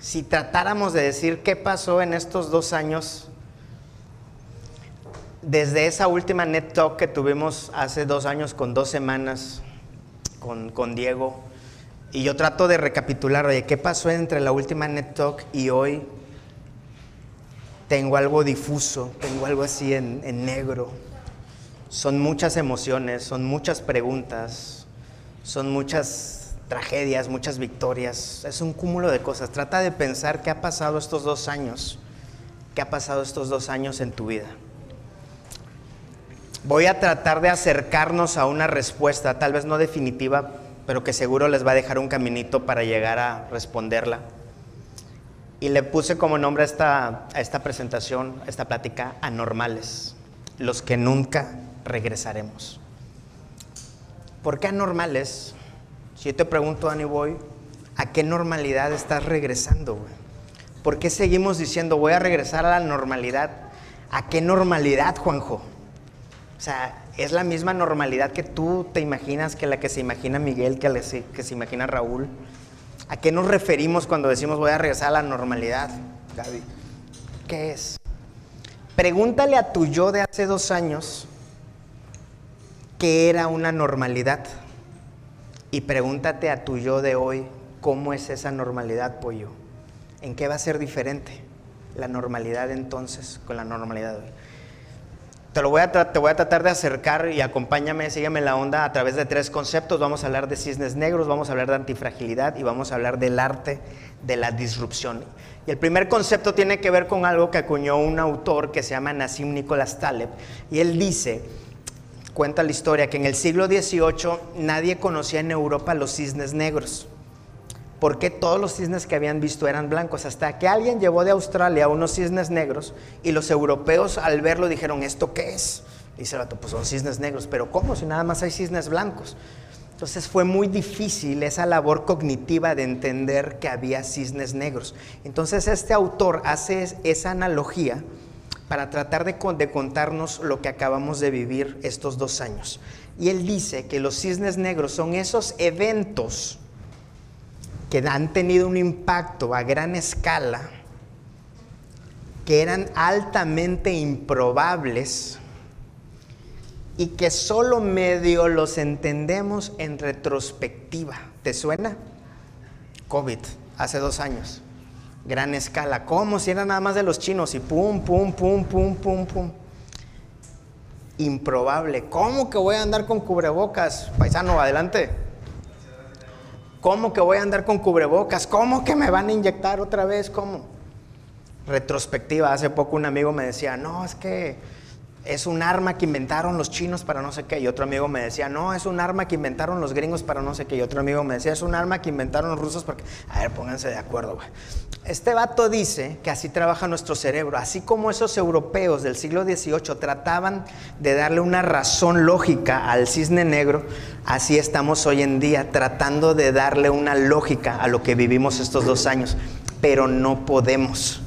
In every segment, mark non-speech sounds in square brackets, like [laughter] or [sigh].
si tratáramos de decir qué pasó en estos dos años, desde esa última Net Talk que tuvimos hace dos años con dos semanas con, con Diego, y yo trato de recapitular, oye, ¿qué pasó entre la última Net Talk y hoy? Tengo algo difuso, tengo algo así en, en negro. Son muchas emociones, son muchas preguntas, son muchas tragedias, muchas victorias. Es un cúmulo de cosas. Trata de pensar qué ha pasado estos dos años, qué ha pasado estos dos años en tu vida. Voy a tratar de acercarnos a una respuesta, tal vez no definitiva, pero que seguro les va a dejar un caminito para llegar a responderla. Y le puse como nombre a esta, esta presentación, a esta plática, anormales, los que nunca regresaremos. ¿Por qué anormales? Si yo te pregunto, Danny Boy, ¿a qué normalidad estás regresando? Güey? ¿Por qué seguimos diciendo voy a regresar a la normalidad? ¿A qué normalidad, Juanjo? O sea, es la misma normalidad que tú te imaginas, que la que se imagina Miguel, que, la que se imagina Raúl. ¿A qué nos referimos cuando decimos voy a regresar a la normalidad, Gaby? ¿Qué es? Pregúntale a tu yo de hace dos años qué era una normalidad. Y pregúntate a tu yo de hoy cómo es esa normalidad, pollo. ¿En qué va a ser diferente la normalidad entonces con la normalidad de hoy? Te, lo voy a te voy a tratar de acercar y acompáñame, sígueme la onda a través de tres conceptos. Vamos a hablar de cisnes negros, vamos a hablar de antifragilidad y vamos a hablar del arte de la disrupción. Y el primer concepto tiene que ver con algo que acuñó un autor que se llama Nassim Nicholas Taleb. Y él dice, cuenta la historia, que en el siglo XVIII nadie conocía en Europa los cisnes negros porque todos los cisnes que habían visto eran blancos, hasta que alguien llevó de Australia unos cisnes negros y los europeos al verlo dijeron, ¿esto qué es? Y dice el pues son cisnes negros, pero ¿cómo si nada más hay cisnes blancos? Entonces fue muy difícil esa labor cognitiva de entender que había cisnes negros. Entonces este autor hace esa analogía para tratar de, contarnos lo que acabamos de vivir estos dos años. Y él dice que los cisnes negros son esos eventos que han tenido un impacto a gran escala, que eran altamente improbables y que solo medio los entendemos en retrospectiva. ¿Te suena? COVID, hace dos años. Gran escala, como si era nada más de los chinos y pum, pum, pum, pum, pum, pum. Improbable. ¿Cómo que voy a andar con cubrebocas? Paisano, adelante. ¿Cómo que voy a andar con cubrebocas? ¿Cómo que me van a inyectar otra vez? ¿Cómo? Retrospectiva, hace poco un amigo me decía, no, es que es un arma que inventaron los chinos para no sé qué. Y otro amigo me decía, no, es un arma que inventaron los gringos para no sé qué. Y otro amigo me decía, es un arma que inventaron los rusos porque... A ver, pónganse de acuerdo, güey. Este vato dice que así trabaja nuestro cerebro. Así como esos europeos del siglo XVIII trataban de darle una razón lógica al cisne negro, así estamos hoy en día tratando de darle una lógica a lo que vivimos estos dos años. Pero no podemos.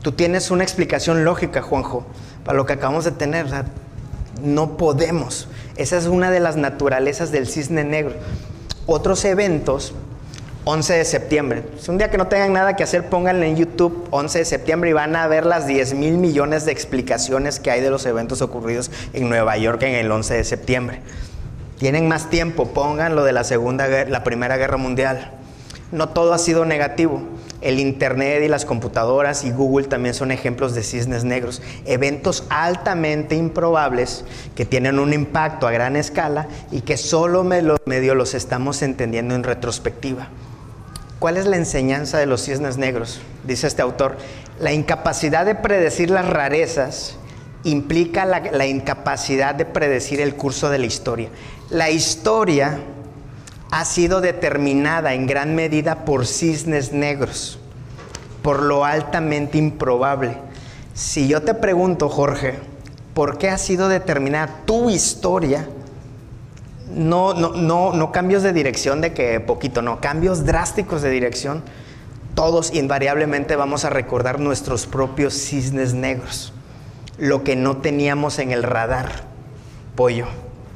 Tú tienes una explicación lógica, Juanjo para lo que acabamos de tener. no podemos. Esa es una de las naturalezas del cisne negro. Otros eventos, 11 de septiembre. Si un día que no tengan nada que hacer, pónganle en YouTube 11 de septiembre y van a ver las 10 mil millones de explicaciones que hay de los eventos ocurridos en Nueva York en el 11 de septiembre. Tienen más tiempo, pongan lo de la segunda, la primera guerra mundial. No todo ha sido negativo. El Internet y las computadoras y Google también son ejemplos de cisnes negros, eventos altamente improbables que tienen un impacto a gran escala y que solo medio los estamos entendiendo en retrospectiva. ¿Cuál es la enseñanza de los cisnes negros? Dice este autor, la incapacidad de predecir las rarezas implica la, la incapacidad de predecir el curso de la historia. La historia ha sido determinada en gran medida por cisnes negros, por lo altamente improbable. Si yo te pregunto, Jorge, ¿por qué ha sido determinada tu historia? No, no, no, no cambios de dirección de que poquito, no, cambios drásticos de dirección. Todos invariablemente vamos a recordar nuestros propios cisnes negros, lo que no teníamos en el radar, pollo,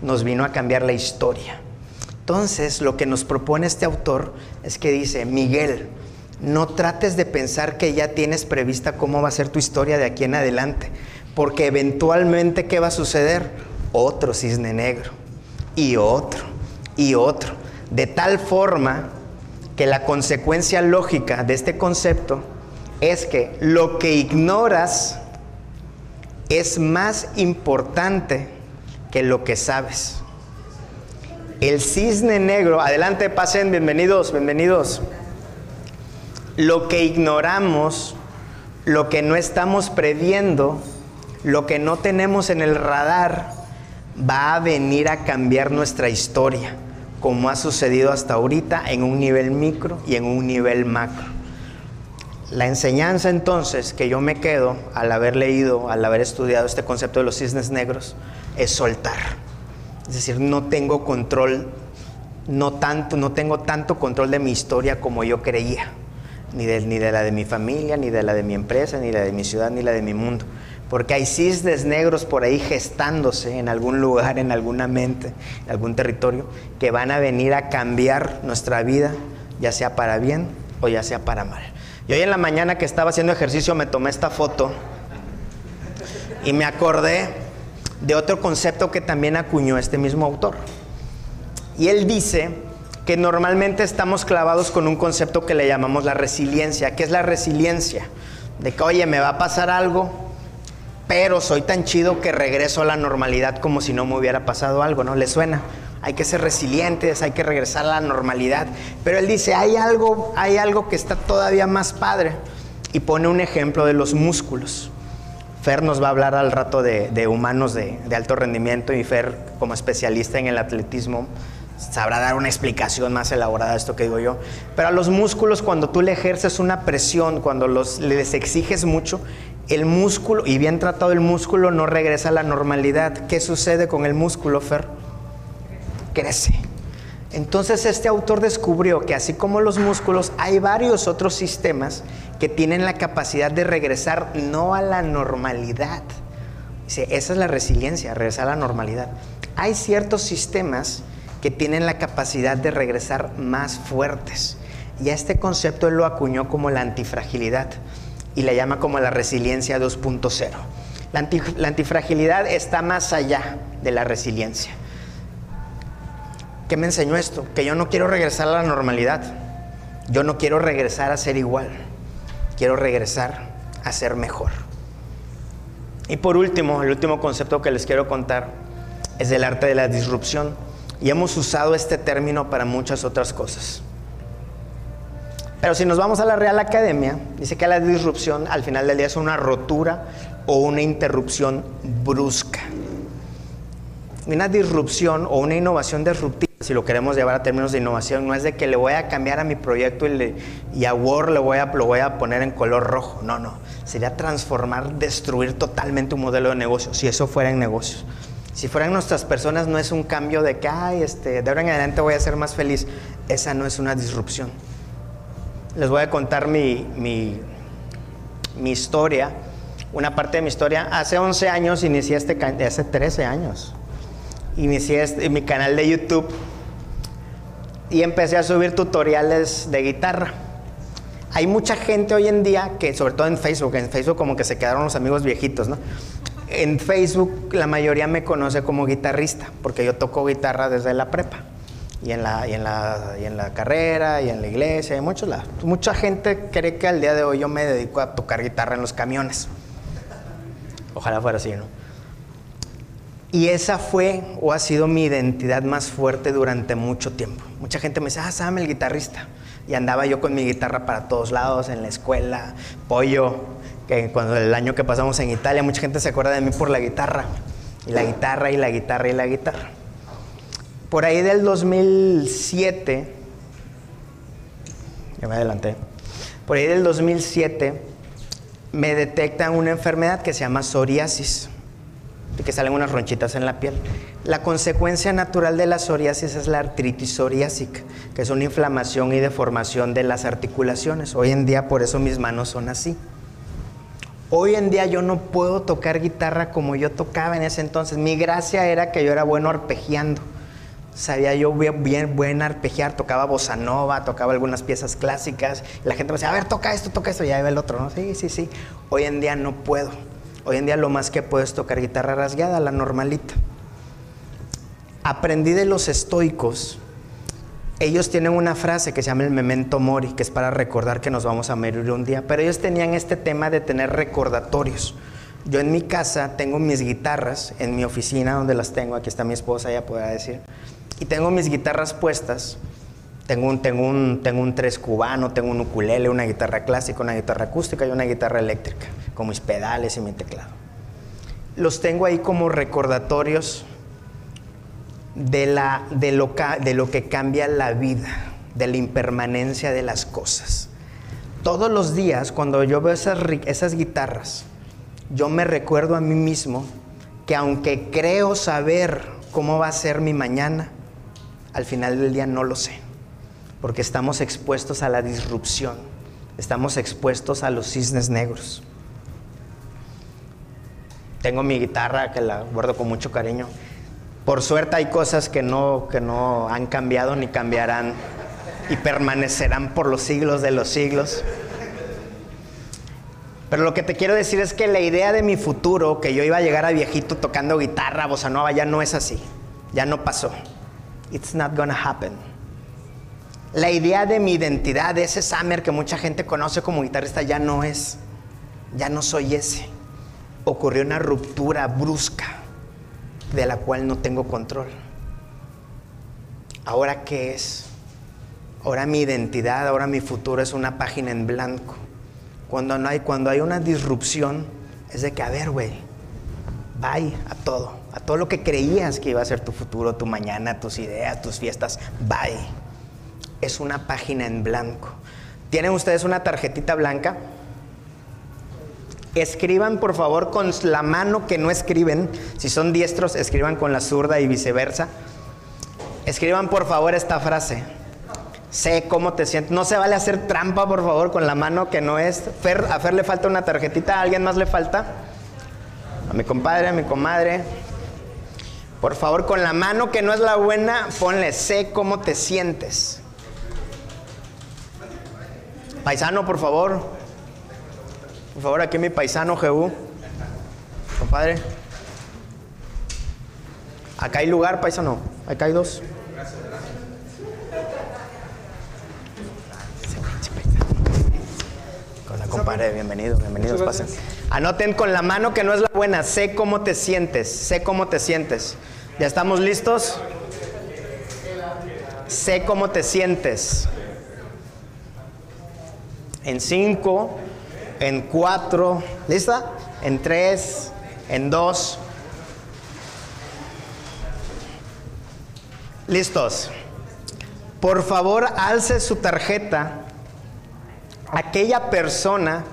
nos vino a cambiar la historia. Entonces, lo que nos propone este autor es que dice, Miguel, No trates de pensar que ya tienes prevista cómo va a ser tu historia de aquí en adelante, porque eventualmente ¿qué va a suceder? Otro cisne negro y otro y otro, de tal forma que la consecuencia lógica de este concepto es que lo que ignoras es más importante que lo que sabes. El cisne negro, adelante, pasen, bienvenidos, bienvenidos. Lo que ignoramos, lo que no estamos previendo, lo que no tenemos en el radar, va a venir a cambiar nuestra historia, como ha sucedido hasta ahorita en un nivel micro y en un nivel macro. La enseñanza entonces que yo me quedo al haber leído, al haber estudiado este concepto de los cisnes negros, es soltar. Es decir, no tengo control, no tanto, no tengo tanto control de mi historia como yo creía, ni de, ni de la de mi familia, ni de la de mi empresa, ni la de mi ciudad, ni la de mi mundo. Porque hay cisnes negros por ahí gestándose en algún lugar, en alguna mente, en algún territorio, que van a venir a cambiar nuestra vida, ya sea para bien o ya sea para mal. Y hoy en la mañana que estaba haciendo ejercicio me tomé esta foto y me acordé de otro concepto que también acuñó este mismo autor. Y él dice que normalmente estamos clavados con un concepto que le llamamos la resiliencia. ¿Qué es la resiliencia? De que, oye, me va a pasar algo, pero soy tan chido que regreso a la normalidad como si no me hubiera pasado algo, ¿no? ¿Le suena? Hay que ser resilientes, hay que regresar a la normalidad. Pero él dice, hay algo, hay algo que está todavía más padre. Y pone un ejemplo de los músculos. Fer nos va a hablar al rato de, humanos de, alto rendimiento y Fer, como especialista en el atletismo, sabrá dar una explicación más elaborada de esto que digo yo. Pero a los músculos, cuando tú le ejerces una presión, cuando los, les exiges mucho, el músculo, y bien tratado el músculo, no regresa a la normalidad. ¿Qué sucede con el músculo, Fer? Crece. Entonces este autor descubrió que así como los músculos, hay varios otros sistemas que tienen la capacidad de regresar no a la normalidad. Dice, esa es la resiliencia, regresar a la normalidad. Hay ciertos sistemas que tienen la capacidad de regresar más fuertes. Y a este concepto él lo acuñó como la antifragilidad y la llama como la resiliencia 2.0. La, la antifragilidad está más allá de la resiliencia. ¿Qué me enseñó esto? Que yo no quiero regresar a la normalidad. Yo no quiero regresar a ser igual. Quiero regresar a ser mejor. Y por último, el último concepto que les quiero contar es del arte de la disrupción. Y hemos usado este término para muchas otras cosas. Pero si nos vamos a la Real Academia, dice que la disrupción al final del día es una rotura o una interrupción brusca. Una disrupción o una innovación disruptiva si lo queremos llevar a términos de innovación, no es de que le voy a cambiar a mi proyecto y, a Word le voy a, lo voy a poner en color rojo. No, no. Sería transformar, destruir totalmente un modelo de negocio, si eso fuera en negocios. Si fueran nuestras personas, no es un cambio de que, ay, este, de ahora en adelante voy a ser más feliz. Esa no es una disrupción. Les voy a contar mi, mi, mi historia, una parte de mi historia. Hace 11 años inicié este, hace 13 años, inicié este, mi canal de YouTube y empecé a subir tutoriales de guitarra. Hay mucha gente hoy en día que, sobre todo en Facebook, en Facebook como que se quedaron los amigos viejitos, ¿no? En Facebook la mayoría me conoce como guitarrista, porque yo toco guitarra desde la prepa. Y en la, y en la, y en la carrera, y en la iglesia, y muchos lados. Mucha gente cree que al día de hoy yo me dedico a tocar guitarra en los camiones. Ojalá fuera así, ¿no? Y esa fue o ha sido mi identidad más fuerte durante mucho tiempo. Mucha gente me dice, ah, Sam, el guitarrista. Y andaba yo con mi guitarra para todos lados, en la escuela, pollo, que cuando el año que pasamos en Italia, mucha gente se acuerda de mí por la guitarra. Y la guitarra, y la guitarra, y la guitarra. Por ahí del 2007, ya me adelanté, por ahí del 2007 me detectan una enfermedad que se llama psoriasis que salen unas ronchitas en la piel. La consecuencia natural de la psoriasis es la artritis psoriásica, que es una inflamación y deformación de las articulaciones. Hoy en día por eso mis manos son así. Hoy en día yo no puedo tocar guitarra como yo tocaba en ese entonces. Mi gracia era que yo era bueno arpegiando. Sabía yo bien, bien buen arpegiar, tocaba bossa nova, tocaba algunas piezas clásicas. La gente me decía, a ver, toca esto, toca esto, y ya iba el otro, ¿no? Sí, sí, sí. Hoy en día no puedo. Hoy en día lo más que puedo es tocar guitarra rasgueada, la normalita. Aprendí de los estoicos. Ellos tienen una frase que se llama el memento mori, que es para recordar que nos vamos a morir un día. Pero ellos tenían este tema de tener recordatorios. Yo en mi casa tengo mis guitarras, en mi oficina donde las tengo, aquí está mi esposa, ella podrá decir y tengo mis guitarras puestas. Tengo un, tengo, un, tengo un tres cubano, tengo un ukulele, una guitarra clásica, una guitarra acústica y una guitarra eléctrica, con mis pedales y mi teclado. Los tengo ahí como recordatorios de, la, de, lo, de lo que cambia la vida, de la impermanencia de las cosas. Todos los días, cuando yo veo esas, esas guitarras, yo me recuerdo a mí mismo que aunque creo saber cómo va a ser mi mañana, al final del día no lo sé, porque estamos expuestos a la disrupción, estamos expuestos a los cisnes negros. Tengo mi guitarra que la guardo con mucho cariño. Por suerte hay cosas que no, que no han cambiado ni cambiarán y permanecerán por los siglos de los siglos. Pero lo que te quiero decir es que la idea de mi futuro, que yo iba a llegar a viejito tocando guitarra, bossa nova, ya no es así. Ya no pasó. It's not gonna happen. La idea de mi identidad, de ese Summer que mucha gente conoce como guitarrista, ya no es. Ya no soy ese. Ocurrió una ruptura brusca de la cual no tengo control. ¿Ahora qué es? Ahora mi identidad, ahora mi futuro es una página en blanco. Cuando, no hay, cuando hay una disrupción, es de que, a ver, güey, bye a todo a todo lo que creías que iba a ser tu futuro, tu mañana, tus ideas, tus fiestas. Bye. Es una página en blanco. ¿Tienen ustedes una tarjetita blanca? Escriban por favor con la mano que no escriben. Si son diestros, escriban con la zurda y viceversa. Escriban por favor esta frase. Sé cómo te sientes. No se vale hacer trampa, por favor, con la mano que no es. a Fer le falta una tarjetita. ¿A alguien más le falta? A mi compadre, a mi comadre. Por favor, con la mano que no es la buena, ponle, sé cómo te sientes. Paisano, por favor. Por favor, aquí mi paisano, Jehú. Compadre. Acá hay lugar, paisano. Acá hay dos. Con la compadre, bienvenido, bienvenidos, pasen. Anoten con la mano que no es la buena, sé cómo te sientes, sé cómo te sientes. ¿Ya estamos listos? Sé cómo te sientes. En cinco, en cuatro, ¿lista? En tres, en dos. Listos. Por favor, alce su tarjeta aquella persona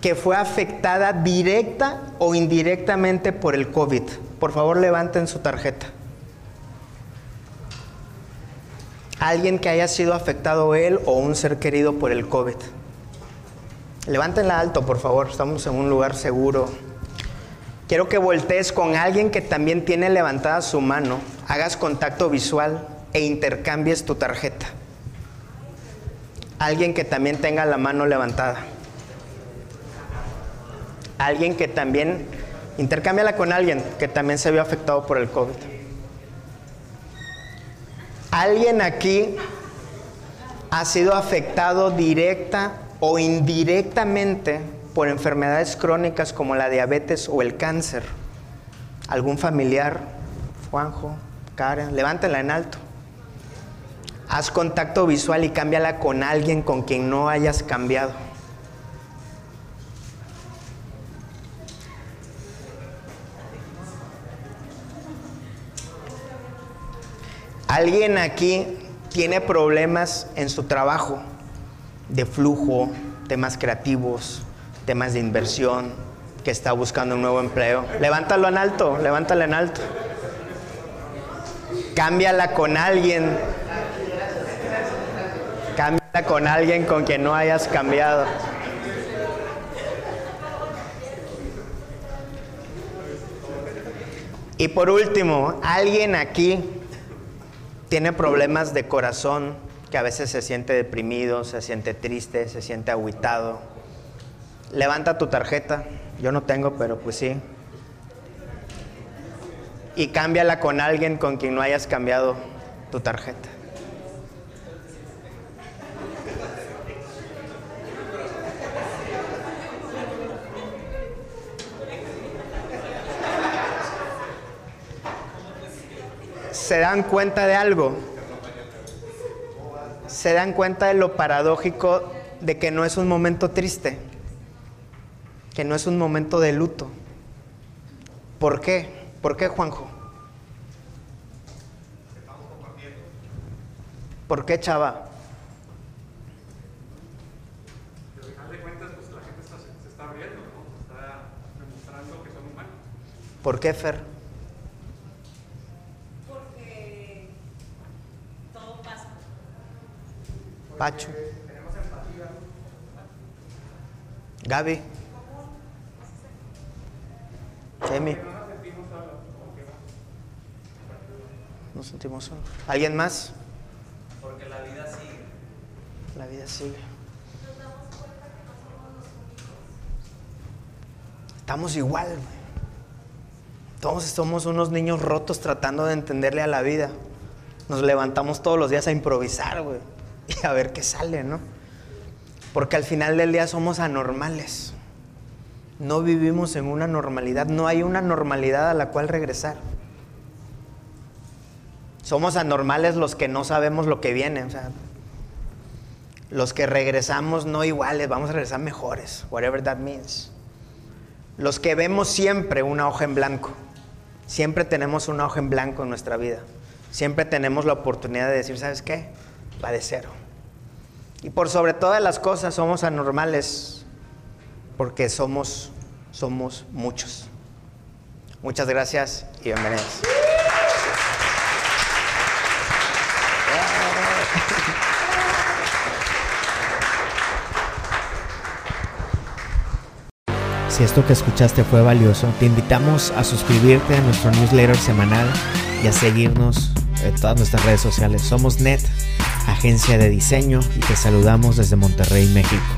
que fue afectada directa o indirectamente por el COVID. Por favor, levanten su tarjeta. Alguien que haya sido afectado él o un ser querido por el COVID. Levántenla alto, por favor. Estamos en un lugar seguro. Quiero que voltees con alguien que también tiene levantada su mano, hagas contacto visual e intercambies tu tarjeta. Alguien que también tenga la mano levantada alguien que también, intercámbiala con alguien que también se vio afectado por el COVID. Alguien aquí ha sido afectado directa o indirectamente por enfermedades crónicas como la diabetes o el cáncer. ¿Algún familiar? Juanjo, Karen, levántela en alto. Haz contacto visual y cámbiala con alguien con quien no hayas cambiado. ¿Alguien aquí tiene problemas en su trabajo de flujo, temas creativos, temas de inversión, que está buscando un nuevo empleo? Levántalo en alto, levántalo en alto. Cámbiala con alguien. Cámbiala con alguien con quien no hayas cambiado. Y por último, alguien aquí tiene problemas de corazón, que a veces se siente deprimido, se siente triste, se siente aguitado, levanta tu tarjeta. Yo no tengo, pero pues sí. Y cámbiala con alguien con quien no hayas cambiado tu tarjeta. se dan cuenta de algo. Se dan cuenta de lo paradójico de que no es un momento triste, que no es un momento de luto. ¿Por qué? ¿Por qué, Juanjo? ¿Por qué, Chava? ¿Por qué, Fer? Pacho. Gaby. Emi. Nos sentimos solos. ¿Alguien más? Porque la vida sigue. La vida sigue. Estamos igual, güey. Todos somos unos niños rotos tratando de entenderle a la vida. Nos levantamos todos los días a improvisar, güey. Y [laughs] a ver qué sale, ¿no? Porque al final del día somos anormales. No vivimos en una normalidad. No hay una normalidad a la cual regresar. Somos anormales los que no sabemos lo que viene. O sea, los que regresamos no iguales, vamos a regresar mejores. Whatever that means. Los que vemos siempre una hoja en blanco. Siempre tenemos una hoja en blanco en nuestra vida. Siempre tenemos la oportunidad de decir, ¿sabes qué? Va de cero. Y por sobre todas las cosas somos anormales porque somos, somos muchos. Muchas gracias y bienvenidos. Si esto que escuchaste fue valioso, te invitamos a suscribirte a nuestro newsletter semanal y a seguirnos en todas nuestras redes sociales. Somos NET, agencia de diseño, y te saludamos desde Monterrey, México.